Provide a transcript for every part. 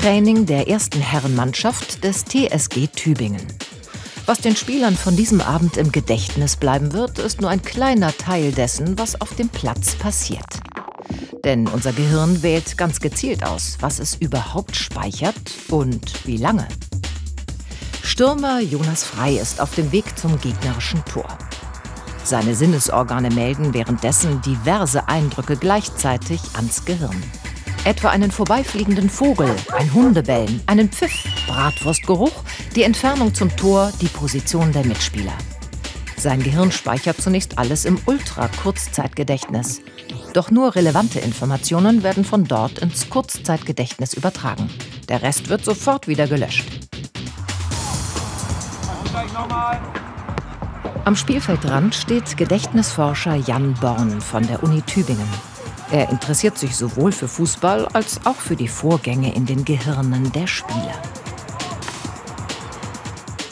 Training der ersten Herrenmannschaft des TSG Tübingen. Was den Spielern von diesem Abend im Gedächtnis bleiben wird, ist nur ein kleiner Teil dessen, was auf dem Platz passiert. Denn unser Gehirn wählt ganz gezielt aus, was es überhaupt speichert und wie lange. Stürmer Jonas Frei ist auf dem Weg zum gegnerischen Tor. Seine Sinnesorgane melden währenddessen diverse Eindrücke gleichzeitig ans Gehirn. Etwa einen vorbeifliegenden Vogel, ein Hundebellen, einen Pfiff, Bratwurstgeruch, die Entfernung zum Tor, die Position der Mitspieler. Sein Gehirn speichert zunächst alles im Ultra-Kurzzeitgedächtnis. Doch nur relevante Informationen werden von dort ins Kurzzeitgedächtnis übertragen. Der Rest wird sofort wieder gelöscht. Am Spielfeldrand steht Gedächtnisforscher Jan Born von der Uni Tübingen. Er interessiert sich sowohl für Fußball als auch für die Vorgänge in den Gehirnen der Spieler.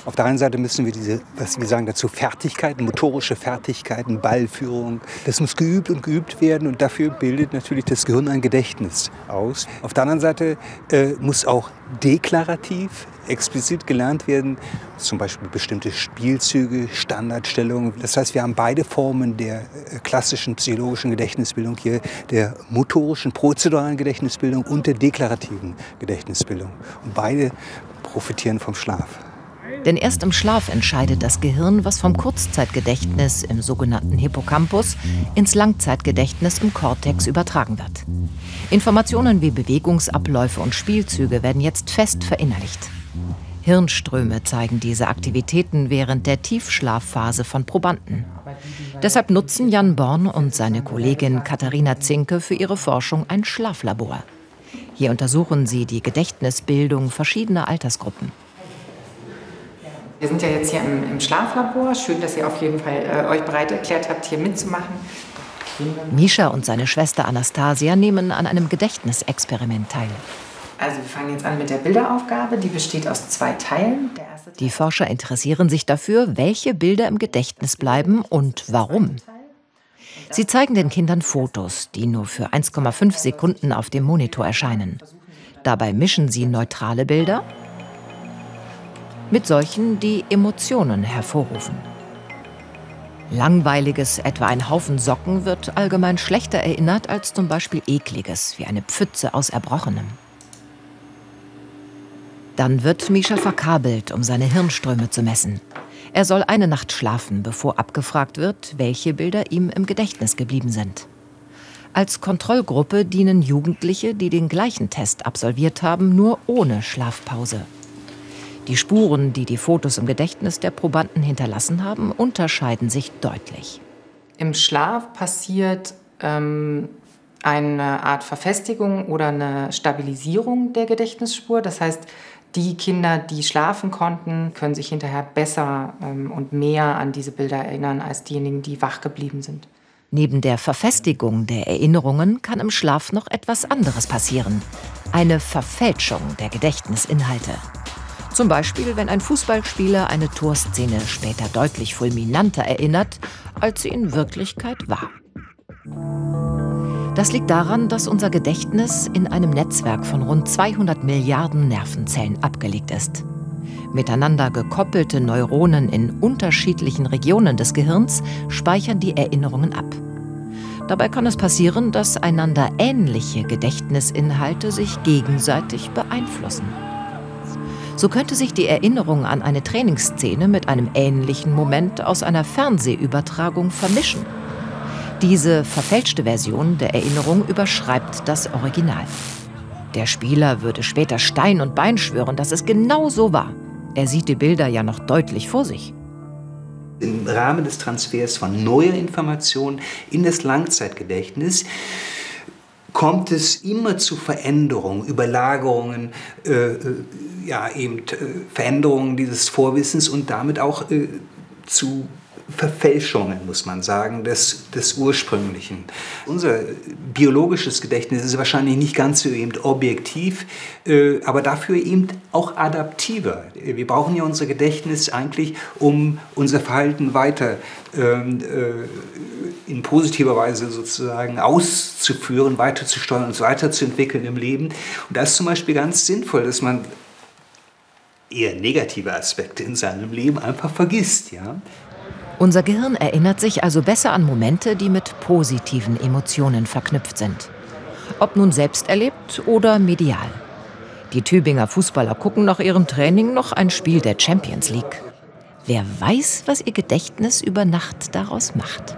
Auf der einen Seite müssen wir diese, was wir sagen dazu, Fertigkeiten, motorische Fertigkeiten, Ballführung, das muss geübt und geübt werden und dafür bildet natürlich das Gehirn ein Gedächtnis aus. Auf der anderen Seite äh, muss auch deklarativ explizit gelernt werden, zum Beispiel bestimmte Spielzüge, Standardstellungen. Das heißt, wir haben beide Formen der äh, klassischen psychologischen Gedächtnisbildung hier, der motorischen, prozeduralen Gedächtnisbildung und der deklarativen Gedächtnisbildung. Und beide profitieren vom Schlaf. Denn erst im Schlaf entscheidet das Gehirn, was vom Kurzzeitgedächtnis im sogenannten Hippocampus ins Langzeitgedächtnis im Kortex übertragen wird. Informationen wie Bewegungsabläufe und Spielzüge werden jetzt fest verinnerlicht. Hirnströme zeigen diese Aktivitäten während der Tiefschlafphase von Probanden. Deshalb nutzen Jan Born und seine Kollegin Katharina Zinke für ihre Forschung ein Schlaflabor. Hier untersuchen sie die Gedächtnisbildung verschiedener Altersgruppen. Wir sind ja jetzt hier im, im Schlaflabor. Schön, dass ihr auf jeden Fall äh, euch bereit erklärt habt, hier mitzumachen. Misha und seine Schwester Anastasia nehmen an einem Gedächtnisexperiment teil. Also wir fangen jetzt an mit der Bilderaufgabe, die besteht aus zwei Teilen. Die Forscher interessieren sich dafür, welche Bilder im Gedächtnis bleiben und warum. Sie zeigen den Kindern Fotos, die nur für 1,5 Sekunden auf dem Monitor erscheinen. Dabei mischen sie neutrale Bilder mit solchen, die Emotionen hervorrufen. Langweiliges, etwa ein Haufen Socken, wird allgemein schlechter erinnert als zum Beispiel ekliges, wie eine Pfütze aus Erbrochenem. Dann wird Misha verkabelt, um seine Hirnströme zu messen. Er soll eine Nacht schlafen, bevor abgefragt wird, welche Bilder ihm im Gedächtnis geblieben sind. Als Kontrollgruppe dienen Jugendliche, die den gleichen Test absolviert haben, nur ohne Schlafpause. Die Spuren, die die Fotos im Gedächtnis der Probanden hinterlassen haben, unterscheiden sich deutlich. Im Schlaf passiert ähm, eine Art Verfestigung oder eine Stabilisierung der Gedächtnisspur. Das heißt, die Kinder, die schlafen konnten, können sich hinterher besser ähm, und mehr an diese Bilder erinnern als diejenigen, die wach geblieben sind. Neben der Verfestigung der Erinnerungen kann im Schlaf noch etwas anderes passieren. Eine Verfälschung der Gedächtnisinhalte. Zum Beispiel, wenn ein Fußballspieler eine Torszene später deutlich fulminanter erinnert, als sie in Wirklichkeit war. Das liegt daran, dass unser Gedächtnis in einem Netzwerk von rund 200 Milliarden Nervenzellen abgelegt ist. Miteinander gekoppelte Neuronen in unterschiedlichen Regionen des Gehirns speichern die Erinnerungen ab. Dabei kann es passieren, dass einander ähnliche Gedächtnisinhalte sich gegenseitig beeinflussen. So könnte sich die Erinnerung an eine Trainingsszene mit einem ähnlichen Moment aus einer Fernsehübertragung vermischen. Diese verfälschte Version der Erinnerung überschreibt das Original. Der Spieler würde später Stein und Bein schwören, dass es genau so war. Er sieht die Bilder ja noch deutlich vor sich. Im Rahmen des Transfers von neuer Information in das Langzeitgedächtnis kommt es immer zu Veränderungen, Überlagerungen, äh, äh ja, eben äh, Veränderungen dieses Vorwissens und damit auch äh, zu Verfälschungen, muss man sagen, des, des Ursprünglichen. Unser biologisches Gedächtnis ist wahrscheinlich nicht ganz so eben objektiv, äh, aber dafür eben auch adaptiver. Wir brauchen ja unser Gedächtnis eigentlich, um unser Verhalten weiter ähm, äh, in positiver Weise sozusagen auszuführen, weiterzusteuern, uns weiterzuentwickeln im Leben. Und das ist zum Beispiel ganz sinnvoll, dass man eher negative Aspekte in seinem Leben einfach vergisst. Ja? Unser Gehirn erinnert sich also besser an Momente, die mit positiven Emotionen verknüpft sind. Ob nun selbst erlebt oder medial. Die Tübinger Fußballer gucken nach ihrem Training noch ein Spiel der Champions League. Wer weiß, was ihr Gedächtnis über Nacht daraus macht.